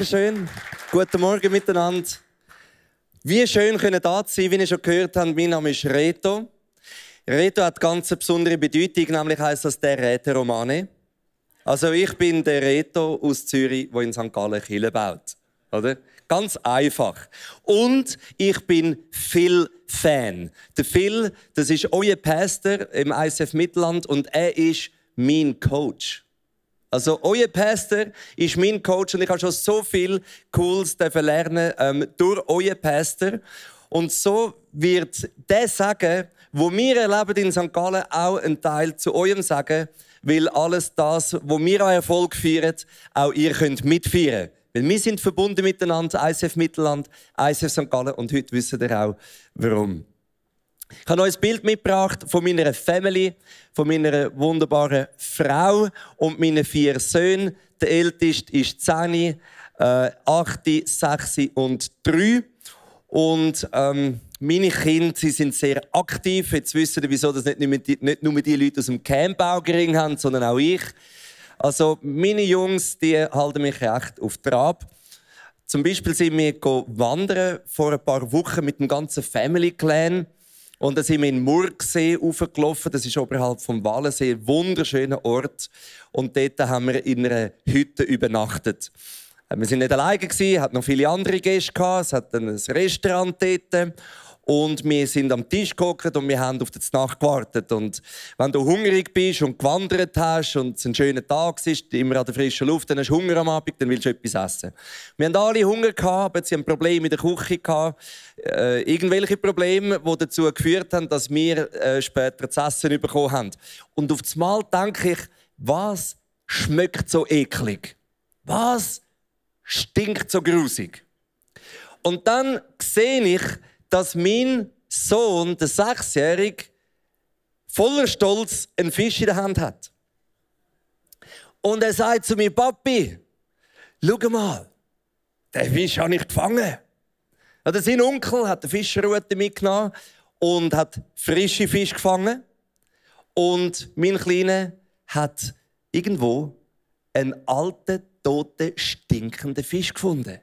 Dankeschön. Guten Morgen miteinander. Wie schön können da sein, wie ihr schon gehört habt. Mein Name ist Reto. Reto hat ganz eine besondere Bedeutung, nämlich heißt das der Räte Romane. Also ich bin der Reto aus Zürich, der in St. Gallen Kille baut. Oder? Ganz einfach. Und ich bin Phil Fan. Der Phil, das ist euer Pastor im ICF Mittelland und er ist mein Coach. Also, euer Pastor ist mein Coach und ich habe schon so viel Cooles lernen ähm, durch euer Pastor. Und so wird der Sagen, wo wir erleben in St. Gallen, auch ein Teil zu eurem Sagen, weil alles das, wo wir an Erfolg feiern, auch ihr könnt mitfeiern. Weil wir sind verbunden miteinander, ICF Mittelland, ICF St. Gallen und heute wissen ihr auch, warum. Ich habe euch ein Bild mitgebracht von meiner Family, von meiner wunderbaren Frau und meinen vier Söhnen. Der älteste ist 10, äh, 8, 6 und 3. Und ähm, meine Kinder sie sind sehr aktiv. Jetzt wissen ihr, wieso das nicht nur, die, nicht nur die Leute aus dem Campbaugering haben, sondern auch ich. Also meine Jungs, die halten mich echt auf Trab. Zum Beispiel sind wir vor ein paar Wochen mit dem ganzen Family Clan. Und dann sind wir in Murgsee aufgelaufen. Das ist oberhalb vom Wallensee, ein wunderschöner Ort. Und dort haben wir in einer Hütte übernachtet. Wir sind nicht alleine gewesen, hat noch viele andere Gäste Es hat ein Restaurant dort. Und wir sind am Tisch gekocht und wir haben auf die Nacht gewartet. Und wenn du hungrig bist und gewandert hast und es ein schöner Tag ist, immer an der frischen Luft, dann hast du Hunger am Abend, dann willst du etwas essen. Wir haben alle Hunger gehabt, aber sie haben Probleme in der Küche gehabt. Äh, irgendwelche Probleme, die dazu geführt haben, dass wir äh, später zu essen bekommen haben. Und auf das Mal denke ich, was schmeckt so eklig? Was stinkt so grusig? Und dann sehe ich, dass mein Sohn, der Sechsjährige, voller Stolz einen Fisch in der Hand hat. Und er sagt zu mir, Papi, schau mal, den Fisch habe ich gefangen. Also sein Onkel hat eine Fischerrute mitgenommen und hat frische Fisch gefangen. Und mein Kleiner hat irgendwo einen alten, toten, stinkenden Fisch gefunden.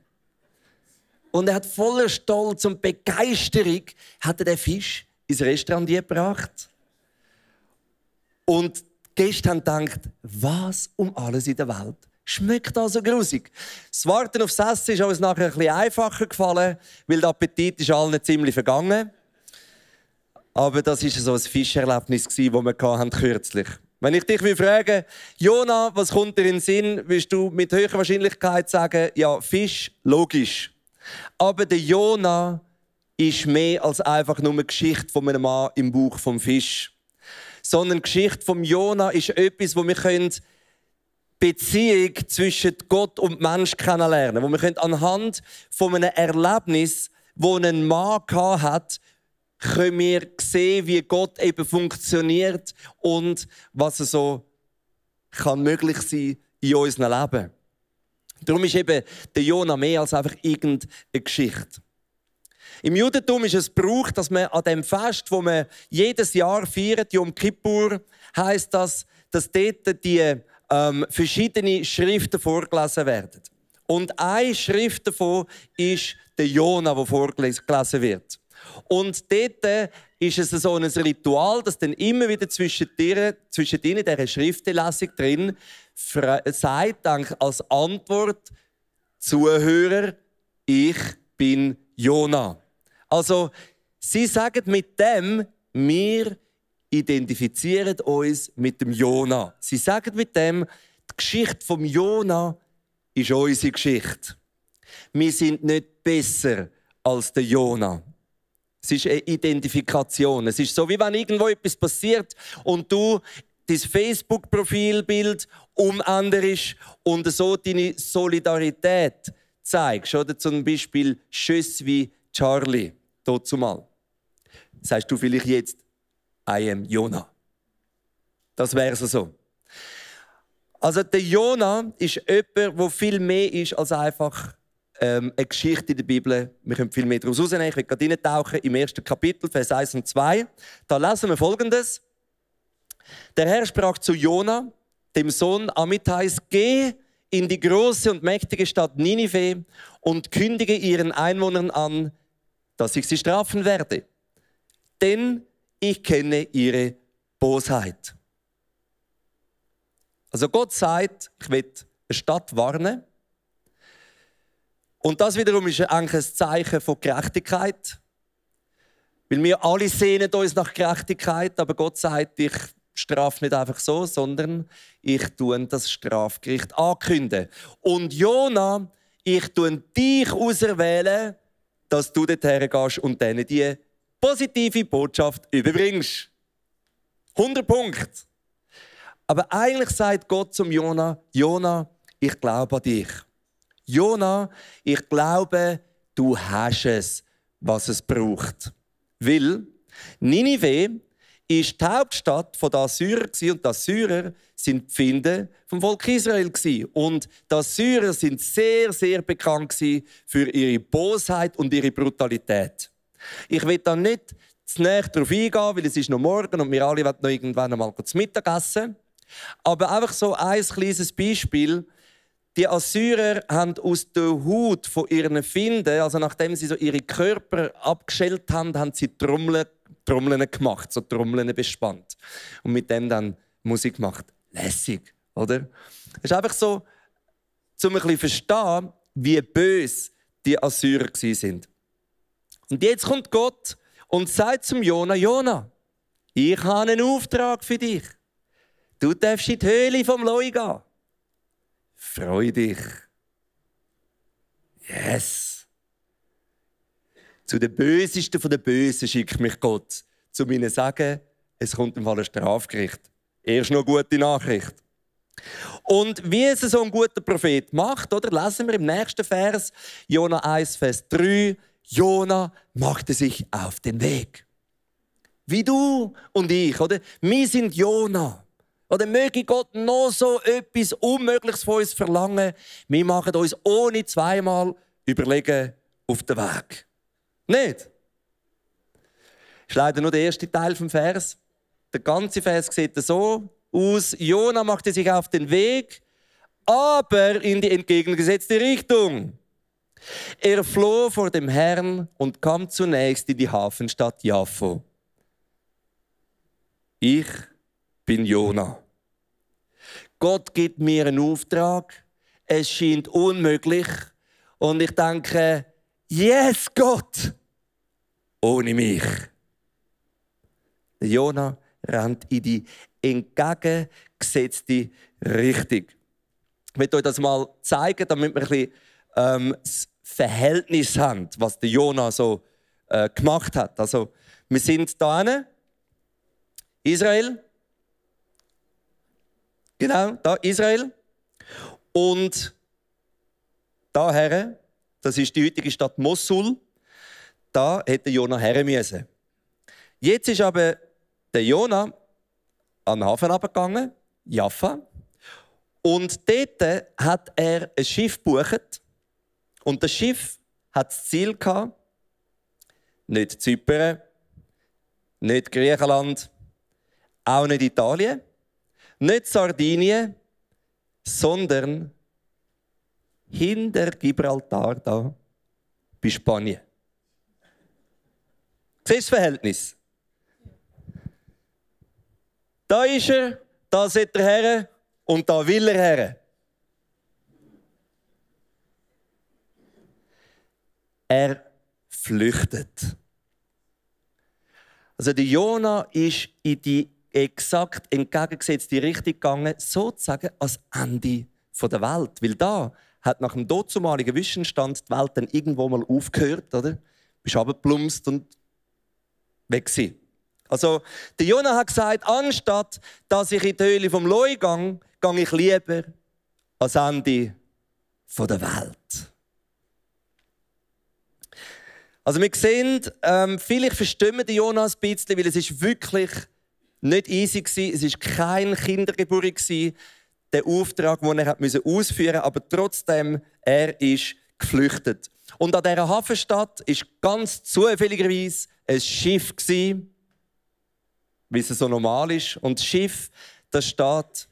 Und er hat voller Stolz und Begeisterung hat er den Fisch ins Restaurant gebracht. Und die Gäste haben gedacht, was um alles in der Welt schmeckt da so grusig. Das Warten aufs Essen ist uns nachher ein bisschen einfacher gefallen, weil der Appetit ist allen ziemlich vergangen. Aber das war so ein Fischerlebnis, das wir hatten kürzlich. Wenn ich dich frage, Jona, was kommt dir in den Sinn, wirst du mit höherer Wahrscheinlichkeit sagen, ja, Fisch, logisch. Aber der Jona ist mehr als einfach nur eine Geschichte von einem Mann im Buch vom Fisch. Sondern die Geschichte vom Jona ist etwas, wo wir können Beziehung zwischen Gott und Mensch kennenlernen, wo wir können anhand von einem Erlebnis, wo ein Mann hat, können wir sehen, wie Gott eben funktioniert und was so kann möglich sein in unserem Leben. Darum ist eben der Jona mehr als einfach irgendeine Geschichte. Im Judentum ist es Brauch, dass man an dem Fest, wo man jedes Jahr feiert, Yom Kippur, heißt das, dass dort die ähm, verschiedene Schriften vorgelesen werden. Und eine Schrift davon ist der Jona, wo vorgelesen wird. Und dort ist es so ein Ritual, dass dann immer wieder zwischen, dir, zwischen ihnen dieser Schriftenlesung drin sagt als Antwort Zuhörer, ich bin Jona. Also sie sagen mit dem, wir identifizieren uns mit dem Jona. Sie sagen mit dem, Die Geschichte vom Jona ist unsere Geschichte. Wir sind nicht besser als der Jona. Es ist eine Identifikation. Es ist so, wie wenn irgendwo etwas passiert und du dein Facebook-Profilbild umänderst und so deine Solidarität zeigst. Oder zum Beispiel Schüsse wie Charlie, dazu mal. Sagst du vielleicht jetzt, I am Jonah. Das wäre so. Also der Jonah ist jemand, der viel mehr ist als einfach ähm, eine Geschichte in der Bibel. Wir können viel mehr daraus rausnehmen. Ich will gerade reintauchen im ersten Kapitel, Vers 1 und 2. Da lesen wir Folgendes. Der Herr sprach zu Jona, dem Sohn Amittais, geh in die große und mächtige Stadt Ninive und kündige ihren Einwohnern an, dass ich sie strafen werde. Denn ich kenne ihre Bosheit. Also Gott sagt, ich will eine Stadt warnen. Und das wiederum ist eigentlich ein Zeichen von Gerechtigkeit. Weil wir alle sehnen uns nach Gerechtigkeit, aber Gott sagt, ich strafe nicht einfach so, sondern ich tue das Strafgericht ankündigen. Und Jona, ich tue dich auserwählen, dass du dorthin gehst und denen die positive Botschaft überbringst. 100 Punkte. Aber eigentlich sagt Gott zum Jona, Jona, ich glaube an dich. Jona, ich glaube, du hast es, was es braucht. Weil Ninive ist die Hauptstadt der Assyrer und die Assyrer sind die Finde vom Volk Israel und die Assyrer sind sehr sehr bekannt für ihre Bosheit und ihre Brutalität. Ich will da nicht zu näher darauf eingehen, weil es ist noch morgen und wir alle wollen noch irgendwann einmal zu Mittag essen. Aber einfach so ein kleines Beispiel. Die Assyrer haben aus der Haut von ihren Finden, also nachdem sie so ihre Körper abgeschält haben, haben sie Trommeln, Trommeln gemacht, so Trommeln bespannt. Und mit dem dann Musik gemacht. Lässig, oder? Es ist einfach so, um ein bisschen verstehen, wie böse die Assyrer sind. Und jetzt kommt Gott und sagt zum Jona, Jona, ich habe einen Auftrag für dich. Du darfst in die Höhle vom Leu gehen. Freu dich. Yes. Zu den Bösesten von den Bösen schickt mich Gott, zu ihnen sagen, es kommt im Fall ein Strafgericht. Erst noch gute Nachricht. Und wie es so ein guter Prophet macht, oder lesen wir im nächsten Vers, Jona 1, Vers 3, Jona machte sich auf den Weg. Wie du und ich, oder? Wir sind Jona. Oder möge Gott noch so etwas Unmögliches von uns verlangen. Wir machen uns ohne zweimal überlegen auf den Weg. Nicht? Das ist leider nur der erste Teil vom Vers. Der ganze Vers sieht so aus. Jona machte sich auf den Weg, aber in die entgegengesetzte Richtung. Er floh vor dem Herrn und kam zunächst in die Hafenstadt Jaffo. Ich bin Jona. Gott gibt mir einen Auftrag. Es scheint unmöglich. Und ich denke, yes, Gott! Ohne mich. Der Jona rennt in die entgegengesetzte Richtung. Ich möchte euch das mal zeigen, damit wir ein bisschen ähm, das Verhältnis haben, was der Jona so äh, gemacht hat. Also, wir sind da Israel, Genau, da Israel. Und daher, das ist die heutige Stadt Mosul, da hätte Jona her müssen. Jetzt ist aber der Jona an den Hafen abgegangen, Jaffa. Und dort hat er ein Schiff gebucht. Und das Schiff hat das Ziel gehabt, nicht Zypern, nicht Griechenland, auch nicht Italien, nicht Sardinien, sondern hinter Gibraltar da bei Spanien. Siehst du das Verhältnis? Da ist er, da sitzt er her und da will er her. Er flüchtet. Also der Jona ist in die exakt entgegengesetzte Richtung gegangen, sozusagen als Ende der Welt. Weil da hat nach dem dazumaligen Wissensstand die Welt dann irgendwo mal aufgehört, oder? Bist abgeplumpst und weg gewesen. Also, der Jonah hat gesagt, anstatt dass ich in die Höhle vom Loi gehe, gehe ich lieber ans Ende der Welt. Also wir sehen, ähm, vielleicht verstimmen die Jonas ein bisschen, weil es ist wirklich nicht easy war. Es war kein Kindergeburt, der Auftrag, den er ausführen musste. Aber trotzdem, er ist geflüchtet. Und an dieser Hafenstadt war ganz zufälligerweise ein Schiff, wie es so normal ist. Und das Schiff, das steht,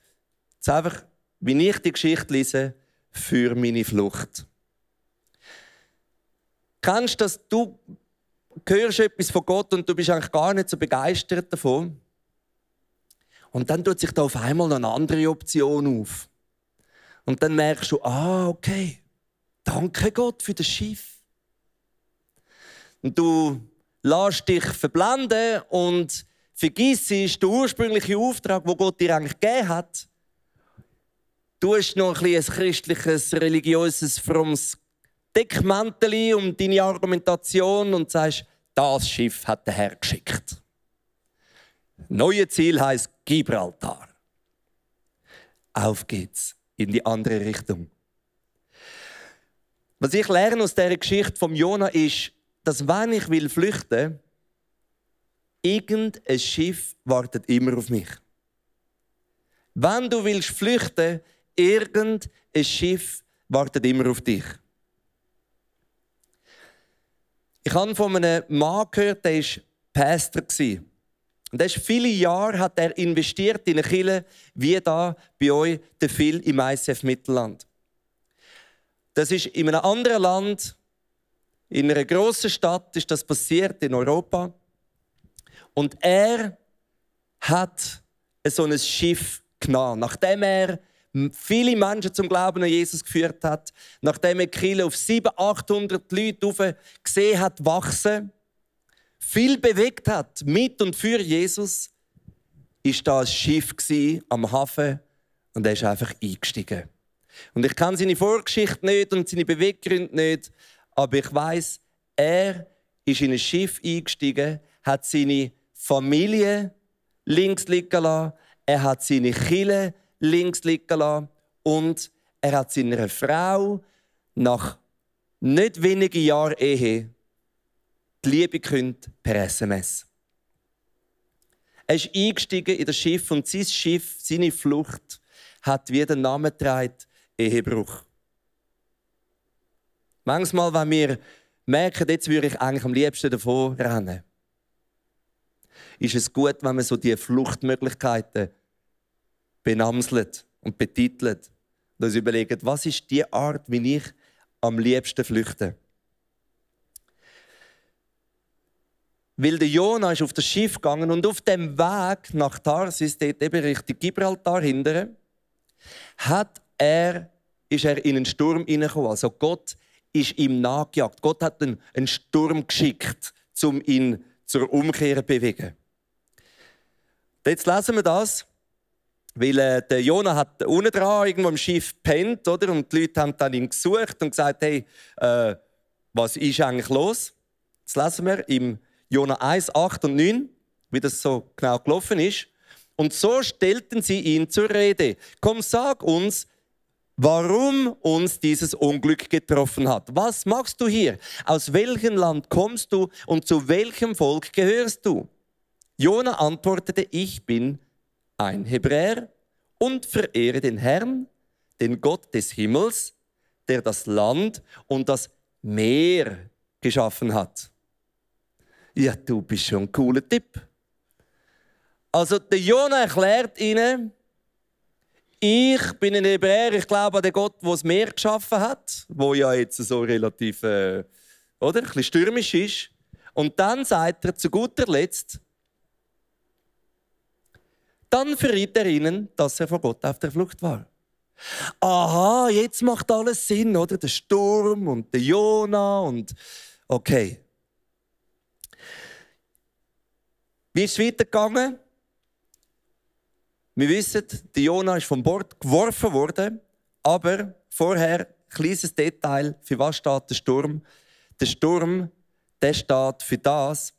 jetzt einfach, wie ich die Geschichte lese, für meine Flucht. Kennst du das? Du hörst etwas von Gott und du bist eigentlich gar nicht so begeistert davon. Und dann tut sich da auf einmal eine andere Option auf. Und dann merkst du, ah, okay, danke Gott für das Schiff. Und du lässt dich verblenden und vergisst den ursprünglichen Auftrag, wo Gott dir eigentlich gegeben hat. Du hast noch ein, ein christliches, religiöses, frommes Deckmäntel um deine Argumentation und sagst, das Schiff hat der Herr geschickt. Neue Ziel heißt Gibraltar. Auf geht's in die andere Richtung. Was ich lerne aus der Geschichte von Jona ist, dass wenn ich will flüchten, irgendein Schiff wartet immer auf mich. Wenn du willst flüchten, irgendein Schiff wartet immer auf dich. Ich habe von einem Mann gehört, der war Pastor. Und er viele Jahre hat er investiert in eine Kirche, wie da bei euch der Phil im ICF Mittelland. Das ist in einem anderen Land, in einer grossen Stadt ist das passiert, in Europa. Und er hat so ein Schiff genommen, nachdem er viele Menschen zum Glauben an Jesus geführt hat, nachdem er Kiel auf 700, 800 Leute gesehen hat wachsen, viel bewegt hat mit und für Jesus, ist da ein Schiff am Hafen und er ist einfach eingestiegen. Und ich kenne seine Vorgeschichte nicht und seine Beweggründe nicht, aber ich weiß, er ist in ein Schiff eingestiegen, hat seine Familie links liegen lassen, er hat seine Kille links liegen lassen und er hat seiner Frau nach nicht wenigen Jahren Ehe die Liebe gekündigt per SMS. Er ist eingestiegen in das Schiff und sein Schiff, seine Flucht, hat wie den Namen getragen, Ehebruch. Manchmal, wenn wir merken, jetzt würde ich eigentlich am liebsten davon rennen, ist es gut, wenn man so die Fluchtmöglichkeiten benamselt und betitelt und uns überlegt, was ist die Art, wie ich am liebsten flüchte. Weil der Jona ist auf das Schiff gegangen und auf dem Weg nach Tarsis, dort eben Richtung Gibraltar hindern, hat er, ist er in einen Sturm hineingekommen. Also Gott ist ihm nachgejagt. Gott hat einen, einen Sturm geschickt, um ihn zur Umkehr zu bewegen. Jetzt lesen wir das. Weil äh, der Jona hat unten dran irgendwo im Schiff pennt, oder? Und die Leute haben dann ihn gesucht und gesagt, hey, äh, was ist eigentlich los? Das lesen wir im Jona 1, 8 und 9, wie das so genau gelaufen ist. Und so stellten sie ihn zur Rede. Komm, sag uns, warum uns dieses Unglück getroffen hat. Was machst du hier? Aus welchem Land kommst du und zu welchem Volk gehörst du? Jona antwortete, ich bin ein Hebräer und verehre den Herrn, den Gott des Himmels, der das Land und das Meer geschaffen hat. Ja, du bist schon ein cooler Tipp. Also der Jona erklärt ihnen, ich bin ein Hebräer, ich glaube an den Gott, der das Meer geschaffen hat, wo ja jetzt so relativ, äh, oder, ein bisschen stürmisch ist. Und dann sagt er zu guter Letzt, dann verriet er ihnen, dass er vor Gott auf der Flucht war. Aha, jetzt macht alles Sinn, oder? Der Sturm und der Jona und okay. Wie ist es weitergegangen? Wir wissen, der Jonah ist vom Bord geworfen worden, aber vorher, kleines Detail, für was steht der Sturm? Der Sturm, der steht für das,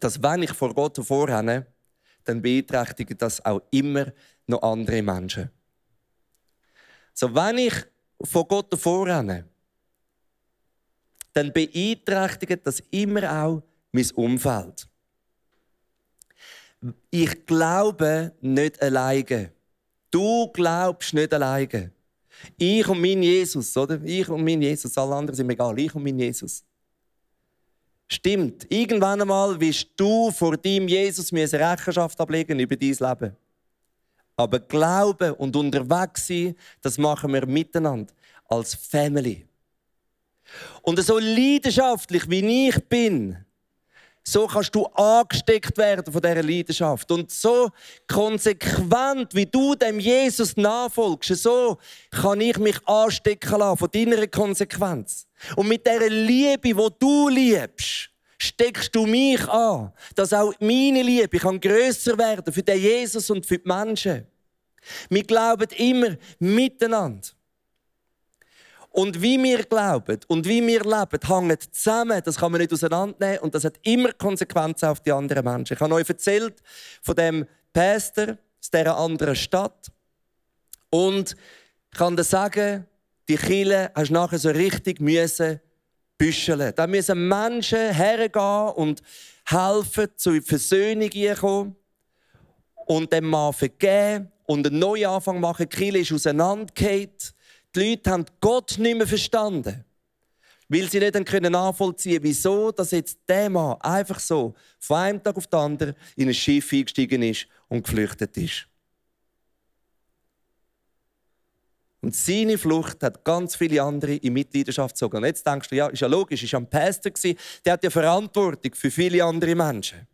dass wenn ich vor Gott vorrenne, dann beeinträchtigt das auch immer noch andere Menschen. So, wenn ich vor Gott vorrenne, dann beeinträchtigt das immer auch mein Umfeld. Ich glaube nicht alleine. Du glaubst nicht alleine. Ich und mein Jesus, oder? Ich und mein Jesus, alle anderen sind mir egal. Ich und mein Jesus. Stimmt. Irgendwann einmal wirst du vor deinem Jesus Rechenschaft ablegen über dein Leben. Aber Glauben und unterwegs sein, das machen wir miteinander als Family. Und so leidenschaftlich wie ich bin, so kannst du angesteckt werden von dieser Leidenschaft. Und so konsequent, wie du dem Jesus nachfolgst, so kann ich mich anstecken lassen von deiner Konsequenz. Und mit dieser Liebe, wo du liebst, steckst du mich an, dass auch meine Liebe kann grösser werden für den Jesus und für die Menschen. Wir glauben immer miteinander. Und wie wir glauben und wie wir leben, hängt zusammen. Das kann man nicht auseinandernehmen und das hat immer Konsequenzen auf die anderen Menschen. Ich habe euch erzählt von dem Pastor aus dieser anderen Stadt. Und ich kann dir sagen, die Kille hast du nachher so richtig müssen büscheln. Da müssen Menschen hergehen und helfen, zur Versöhnung kommen und dem Mann vergeben und einen neuen Anfang machen. Die Kille ist auseinandergefallen. Die Leute haben Gott nicht mehr verstanden. Weil sie nicht können nachvollziehen können, wieso dass jetzt der Mann einfach so von einem Tag auf den anderen in ein Schiff eingestiegen ist und geflüchtet ist. Und seine Flucht hat ganz viele andere in Mitleidenschaft gezogen. Und jetzt denkst du, ja, ist ja logisch, ist ja ein Pastor der hat ja Verantwortung für viele andere Menschen.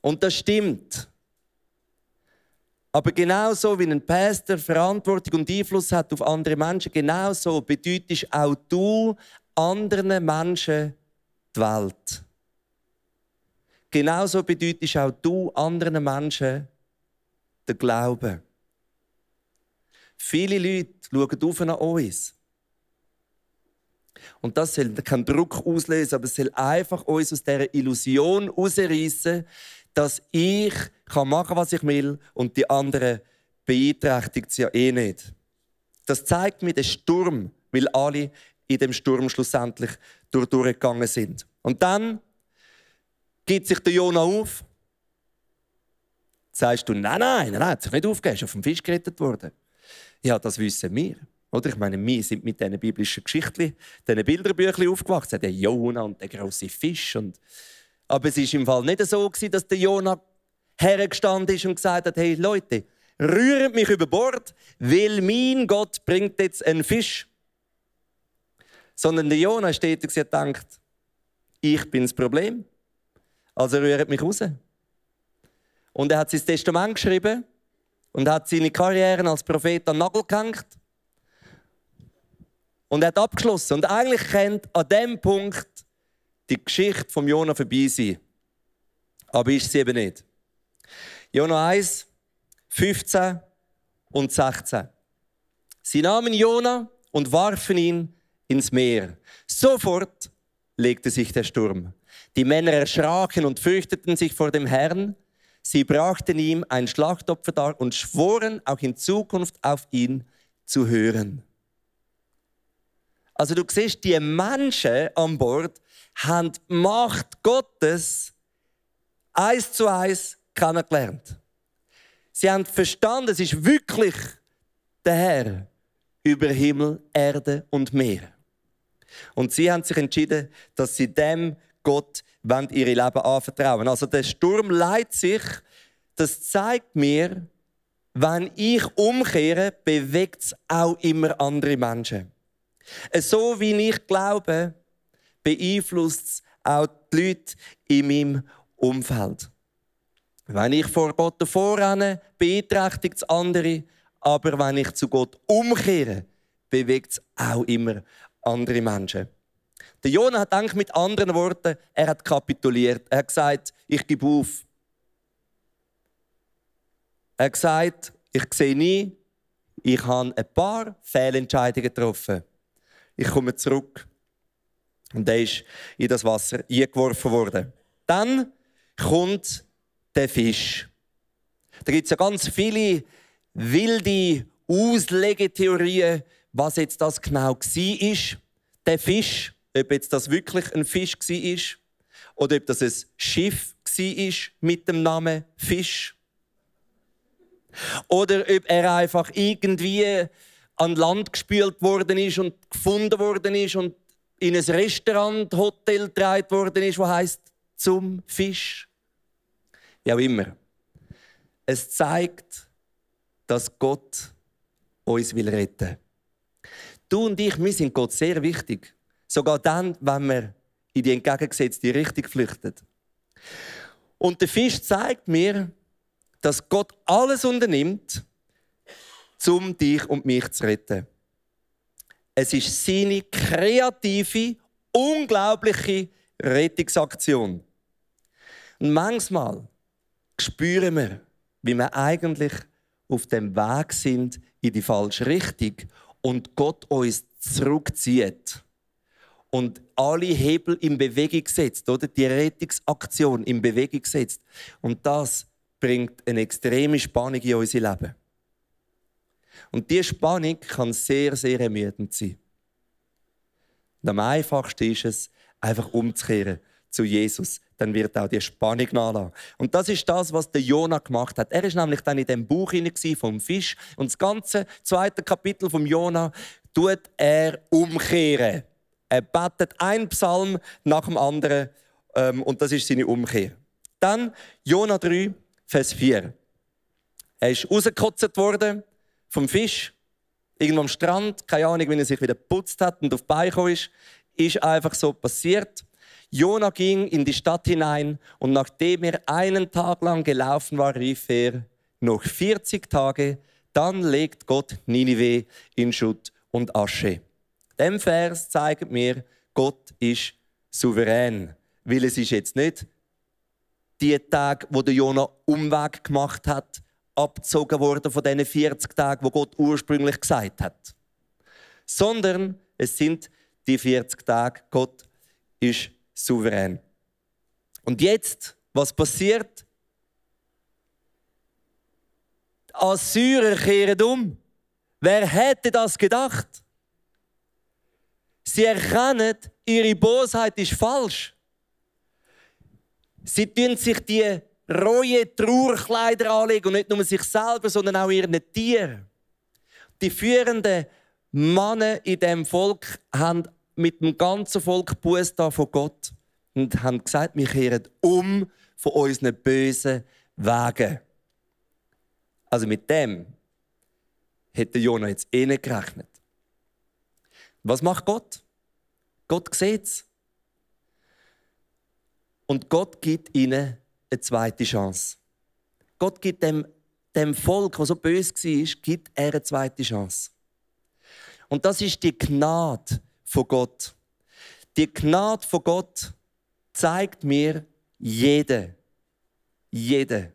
Und das stimmt. Aber genauso wie ein Pastor Verantwortung und Einfluss hat auf andere Menschen, genauso bedeutest auch du anderen Menschen die Welt. Genauso bedeutest auch du anderen Menschen den Glauben. Viele Leute schauen auf nach uns. Und das soll keinen Druck auslösen, aber es soll einfach uns aus dieser Illusion herausreißen, dass ich kann machen, was ich will und die anderen beeinträchtigt es ja eh nicht. Das zeigt mir den Sturm, weil alle in dem Sturm schlussendlich durchgegangen sind. Und dann gibt sich der Jona auf. Sagst du, nein, nein, nein, hat sich nicht aufgegeben, ist auf dem Fisch gerettet worden. Ja, das wissen wir. Oder? Ich meine, wir sind mit diesen biblischen Geschichten, diesen Bilderbüchern aufgewachsen. Der Jona und der große Fisch. Und aber es war im Fall nicht so, dass der Jonah hergestanden ist und gesagt hat: Hey Leute, rührt mich über Bord, weil mein Gott bringt jetzt einen Fisch. Sondern der Jonah steht und denkt: Ich bin das Problem. Also rührt mich raus. Und er hat sein Testament geschrieben und hat seine Karriere als Prophet an Nagel gehängt. Und er hat abgeschlossen. Und eigentlich kennt an dem Punkt die Geschichte von Jona vorbei sein. Aber ist sie eben nicht. Jona 1, 15 und 16. Sie nahmen Jona und warfen ihn ins Meer. Sofort legte sich der Sturm. Die Männer erschraken und fürchteten sich vor dem Herrn. Sie brachten ihm ein Schlachtopfer dar und schworen, auch in Zukunft auf ihn zu hören. Also du siehst, die Menschen an Bord haben die Macht Gottes eins zu eins kennengelernt. Sie haben verstanden, es ist wirklich der Herr über Himmel, Erde und Meer. Und sie haben sich entschieden, dass sie dem Gott ihr Leben anvertrauen. Also der Sturm leitet sich. Das zeigt mir, wenn ich umkehre, bewegt es auch immer andere Menschen. So wie ich glaube, beeinflusst es auch die Leute in meinem Umfeld. Wenn ich vor Gott vorrenne, beeinträchtigt es andere. Aber wenn ich zu Gott umkehre, bewegt es auch immer andere Menschen. Der Jonah hat eigentlich mit anderen Worten, er hat kapituliert. Er hat gesagt, ich gebe auf. Er hat gesagt, ich sehe nie, ich habe ein paar Fehlentscheidungen getroffen. Ich komme zurück. Und er ist in das Wasser eingeworfen worden. Dann kommt der Fisch. Da gibt es ja ganz viele wilde Auslegetheorien, was jetzt das genau war. Der Fisch, ob jetzt das wirklich ein Fisch war oder ob das ein Schiff war mit dem Namen Fisch. Oder ob er einfach irgendwie an Land gespült worden ist und gefunden worden ist und in ein Restaurant, Hotel getragen worden ist, wo heißt zum Fisch. Wie auch immer. Es zeigt, dass Gott uns will retten. Du und ich, wir sind Gott sehr wichtig. Sogar dann, wenn wir in die entgegengesetzte Richtung flüchten. Und der Fisch zeigt mir, dass Gott alles unternimmt, um dich und mich zu retten. Es ist seine kreative, unglaubliche Rettungsaktion. Und manchmal spüren wir, wie wir eigentlich auf dem Weg sind in die falsche Richtung und Gott uns zurückzieht und alle Hebel in Bewegung setzt, oder die Rettungsaktion in Bewegung setzt. Und das bringt eine extreme Spannung in unser Leben. Und diese Spannung kann sehr, sehr ermüdend sein. Und am einfachsten ist es, einfach umzukehren zu Jesus. Dann wird auch die Spannung nachlassen. Und das ist das, was der Jona gemacht hat. Er ist nämlich dann in dem Buch vom Fisch und das ganze zweite Kapitel vom Jona tut er umkehren. Er betet ein Psalm nach dem anderen ähm, und das ist seine Umkehr. Dann Jona 3, Vers 4. Er ist rausgekotzt worden vom Fisch, irgendwo am Strand, keine Ahnung, wie er sich wieder putzt hat und auf die ist, ist einfach so passiert. Jona ging in die Stadt hinein und nachdem er einen Tag lang gelaufen war, rief er, noch 40 Tage, dann legt Gott Ninive in Schutt und Asche. Dem Vers zeigt mir, Gott ist souverän. Weil es ist jetzt nicht die Tage, wo der Jona Umweg gemacht hat, abgezogen worden von diesen 40 Tagen, wo Gott ursprünglich gesagt hat. Sondern es sind die 40 Tage. Gott ist souverän. Und jetzt, was passiert? Die Assyrer kehren um. Wer hätte das gedacht? Sie erkennen, ihre Bosheit ist falsch. Sie tun sich die rohe Trauerkleider anlegen und nicht nur sich selber, sondern auch ihren Tieren. Die führenden Männer in dem Volk haben mit dem ganzen Volk Buß von Gott und haben gesagt, wir kehren um von unseren bösen Wegen. Also mit dem hätte Jonah jetzt eh nicht gerechnet. Was macht Gott? Gott sieht es. Und Gott gibt ihnen eine zweite Chance. Gott gibt dem, dem Volk, das so böse war, gibt er eine zweite Chance. Und das ist die Gnade von Gott. Die Gnade von Gott zeigt mir, jeder, jeder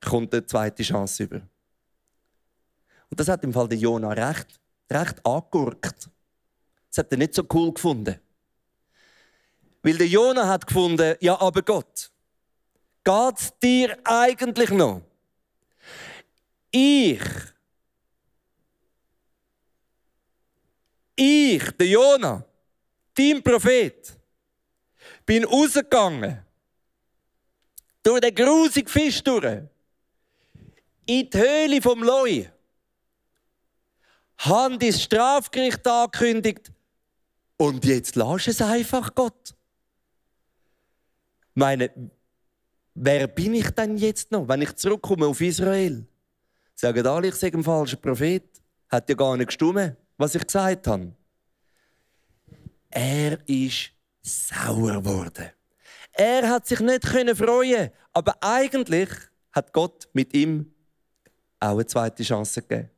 kommt eine zweite Chance über. Und das hat im Fall der Jona recht, recht angegurkt. Das hat er nicht so cool gefunden. Weil der Jona hat gefunden, ja, aber Gott, geht's dir eigentlich noch? Ich, ich, der Jona, dein Prophet, bin rausgegangen, durch den grusigen Fisch durch, in die Höhle vom Loi, haben das Strafgericht angekündigt und jetzt lass es einfach Gott. Meine, wer bin ich denn jetzt noch, wenn ich zurückkomme auf Israel? Sagen alle, ich sage ein falscher Prophet. Hat ja gar nicht gestimmt, was ich gesagt habe. Er ist sauer geworden. Er hat sich nicht freuen aber eigentlich hat Gott mit ihm auch eine zweite Chance gegeben.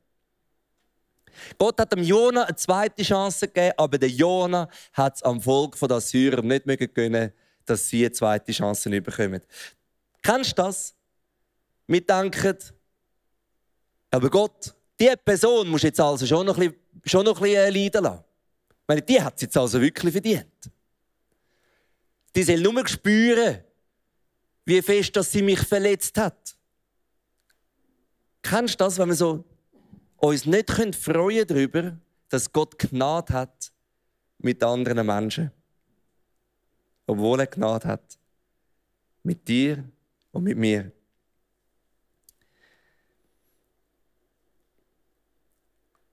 Gott hat dem Jona eine zweite Chance gegeben, aber der Jona hat es am Volk der Assyrer nicht gönnen, dass sie eine zweite Chance bekommen. Kennst du das? Wir denken, Aber Gott, diese Person muss jetzt also schon noch ein bisschen, schon noch ein bisschen äh, leiden lassen. Ich meine, die hat es jetzt also wirklich verdient. Die soll nur spüren, wie fest dass sie mich verletzt hat. Kennst du das, wenn wir so uns nicht freuen darüber, dass Gott Gnade hat mit anderen Menschen? Obwohl er Gnade hat mit dir und mit mir.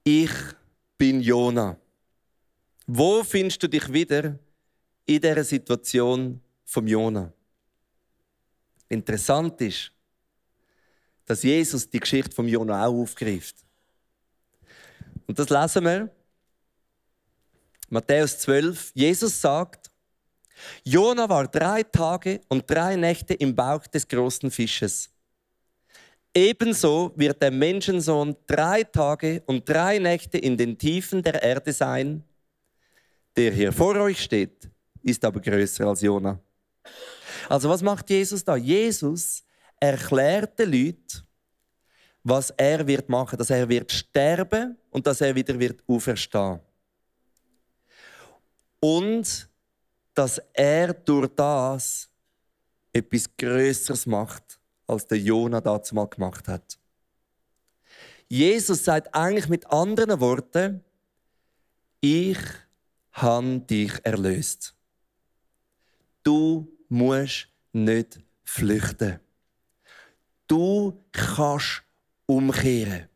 Ich bin Jona. Wo findest du dich wieder in dieser Situation vom Jona? Interessant ist, dass Jesus die Geschichte vom Jona auch aufgreift. Und das lesen wir. Matthäus 12. Jesus sagt, Jona war drei Tage und drei Nächte im Bauch des großen Fisches. Ebenso wird der Menschensohn drei Tage und drei Nächte in den Tiefen der Erde sein. Der hier vor euch steht, ist aber größer als Jona. Also was macht Jesus da? Jesus erklärt den Leuten, was er wird machen, dass er wird sterben und dass er wieder wird auferstehen. Und dass er durch das etwas Größeres macht, als der Jona dazu mal gemacht hat. Jesus sagt eigentlich mit anderen Worten, ich habe dich erlöst. Du musst nicht flüchten. Du kannst umkehren.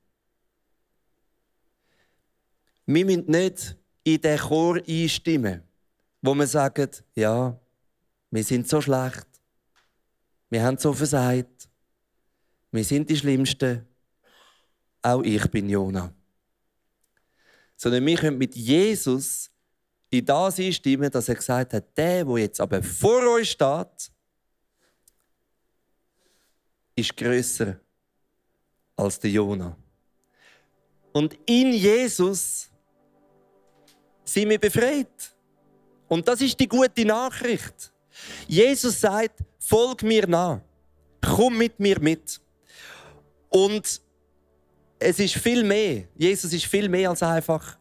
Wir müssen nicht in den Chor einstimmen, wo wir sagen, ja, wir sind so schlecht, wir haben so versagt, wir sind die Schlimmsten, auch ich bin Jona. Sondern wir können mit Jesus in das einstimmen, dass er gesagt hat, der, der jetzt aber vor euch steht, ist größer als der Jona. Und in Jesus sind wir befreit. Und das ist die gute Nachricht. Jesus sagt, folg mir nach. Komm mit mir mit. Und es ist viel mehr. Jesus ist viel mehr als einfach,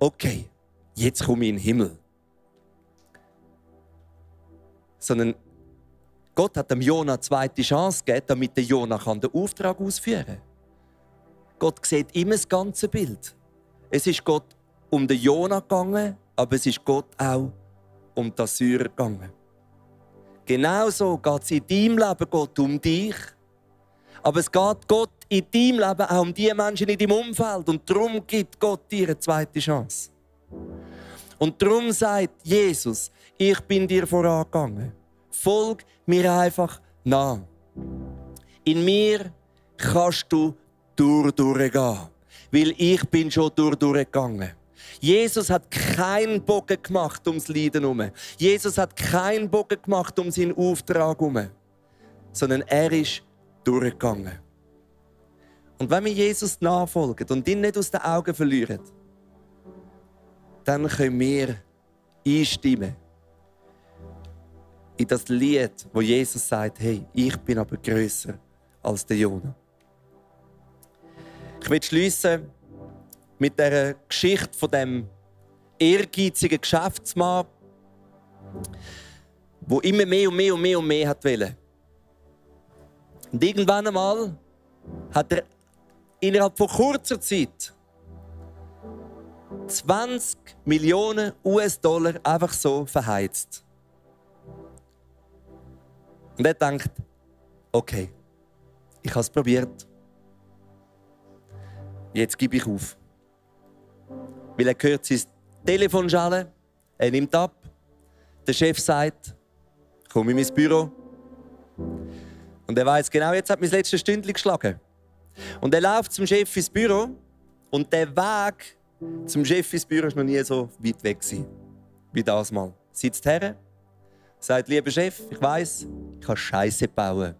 okay, jetzt komme ich in den Himmel. Sondern Gott hat dem Jona eine zweite Chance gegeben, damit der Jona den Auftrag ausführen kann. Gott sieht immer das ganze Bild. Es ist Gott um den Jona gegangen, aber es ist Gott auch um die Assyrer gegangen. Genauso geht es in deinem Leben Gott um dich. Aber es geht Gott in deinem Leben auch um die Menschen in deinem Umfeld. Und darum gibt Gott dir eine zweite Chance. Und darum sagt Jesus, ich bin dir vorangegangen. Folg mir einfach nach. In mir kannst du durch durchgehen, weil ich bin schon durch durchgegangen. Jesus hat keinen Bogen gemacht ums Leiden herum. Jesus hat keinen Bogen gemacht um seinen Auftrag herum. Sondern er ist durchgegangen. Und wenn wir Jesus nachfolgen und ihn nicht aus den Augen verlieren, dann können wir einstimmen in das Lied, wo Jesus sagt, hey, ich bin aber größer als der Jonah. Ich will schließen mit der Geschichte von dem ehrgeizigen Geschäftsmann, wo immer mehr und mehr und mehr und mehr hat wollen. Und irgendwann einmal hat er innerhalb von kurzer Zeit 20 Millionen US-Dollar einfach so verheizt. Und er denkt, okay, ich habe es probiert. Jetzt gebe ich auf. Weil er hört sein Telefon schallen, er nimmt ab. Der Chef sagt, komm in mein Büro. Und er weiß genau, jetzt hat mein letztes Stündchen geschlagen. Und er läuft zum Chef ins Büro und der Weg zum Chef ins Büro war noch nie so weit weg wie das mal. Sitzt her, sagt, lieber Chef, ich weiß, ich kann Scheiße bauen.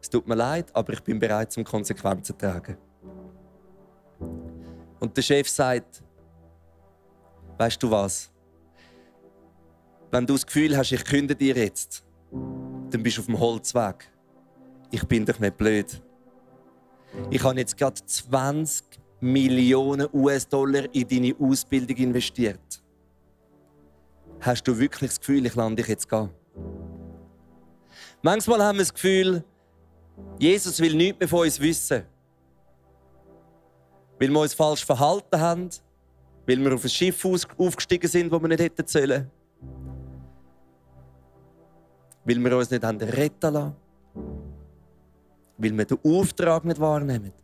Es tut mir leid, aber ich bin bereit, zum Konsequenzen zu tragen. Und der Chef sagt, weißt du was? Wenn du das Gefühl hast, ich künde dir jetzt, dann bist du auf dem Holzweg. Ich bin doch nicht blöd. ich habe jetzt gerade 20 Millionen US-Dollar in deine Ausbildung investiert. Hast du wirklich das Gefühl, ich lande dich jetzt gehen? Manchmal haben wir das Gefühl, Jesus will nichts mehr von uns wissen. Weil wir uns falsch verhalten haben, weil wir auf ein Schiff aufgestiegen sind, wo wir nicht hätten sollen. Weil wir uns nicht retten lassen. Weil wir den Auftrag nicht wahrnehmen.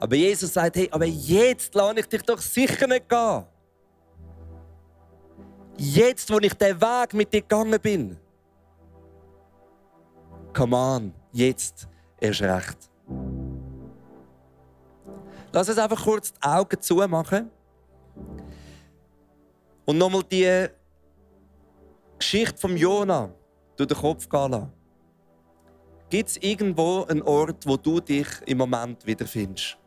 Aber Jesus sagt, hey, aber jetzt lasse ich dich doch sicher nicht gehen. Jetzt, wo ich den Weg mit dir gegangen bin. Come on, jetzt erst recht. Lass uns einfach kurz die Augen zumachen. Und nochmal die Geschichte von Jona durch den Kopf gehen lassen. Gibt es irgendwo einen Ort, wo du dich im Moment wiederfindest?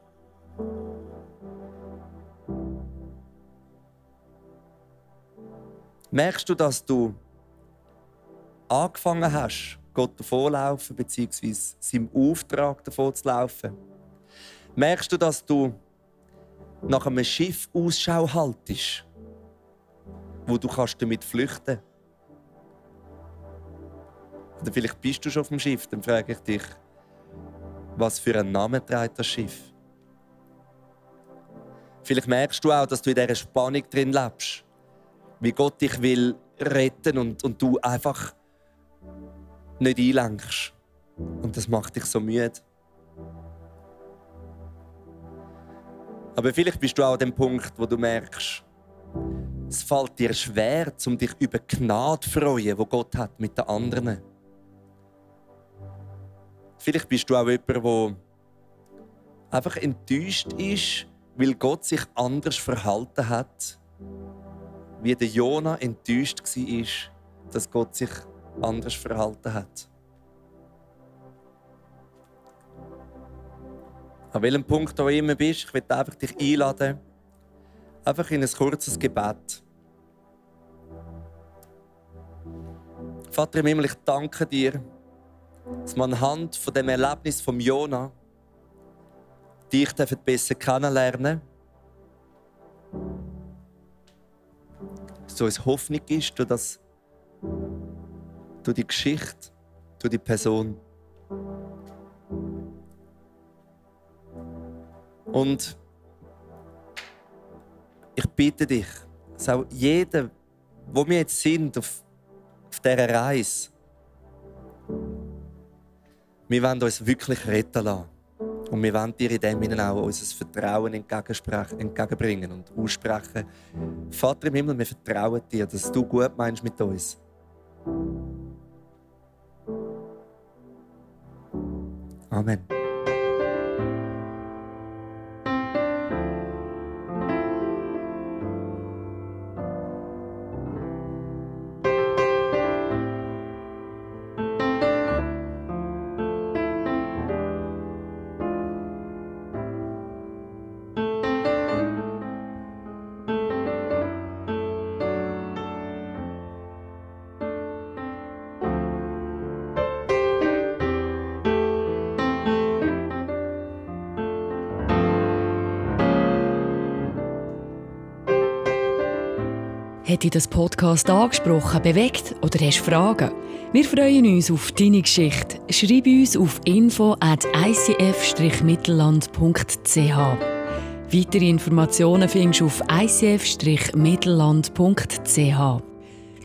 Merkst du, dass du angefangen hast, Gott davonlaufen, beziehungsweise seinem Auftrag davon zu laufen? Merkst du, dass du nach einem Schiff Ausschau haltest, wo du kannst damit flüchten Oder vielleicht bist du schon auf dem Schiff, dann frage ich dich, was für einen Namen trägt das Schiff? Vielleicht merkst du auch, dass du in dieser Spannung drin lebst. Wie Gott dich will retten und, und du einfach nicht einlenkst. Und das macht dich so müde. Aber vielleicht bist du auch an dem Punkt, wo du merkst, es fällt dir schwer, um dich über Gnade zu freuen, die Gott hat mit den anderen. Vielleicht bist du auch jemand, der einfach enttäuscht ist, weil Gott sich anders verhalten hat, wie der Jona enttäuscht war, dass Gott sich anders verhalten hat. An welchem Punkt du immer bist, ich möchte einfach dich einladen, einfach in ein kurzes Gebet. Vater im Himmel, ich danke dir, dass man anhand von dem Erlebnis von Jona dich besser kennenlernen so es Hoffnung ist durch, das, durch die Geschichte, durch die Person. Und ich bitte dich, dass auch jeder, wo wir jetzt sind auf, auf dieser Reise, wir wollen uns wirklich retten lassen. Und wir wollen dir in dem Sinne auch unser Vertrauen entgegenbringen und aussprechen. Vater im Himmel, wir vertrauen dir, dass du gut meinst mit uns. Amen. Hat dich das Podcast angesprochen, bewegt oder hast Fragen? Wir freuen uns auf deine Geschichte. Schreib uns auf info at icf-mittelland.ch. Weitere Informationen findest du auf icf-mittelland.ch.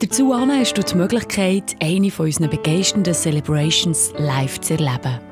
Dazu hast du die Möglichkeit, eine von unseren begeisternden Celebrations live zu erleben.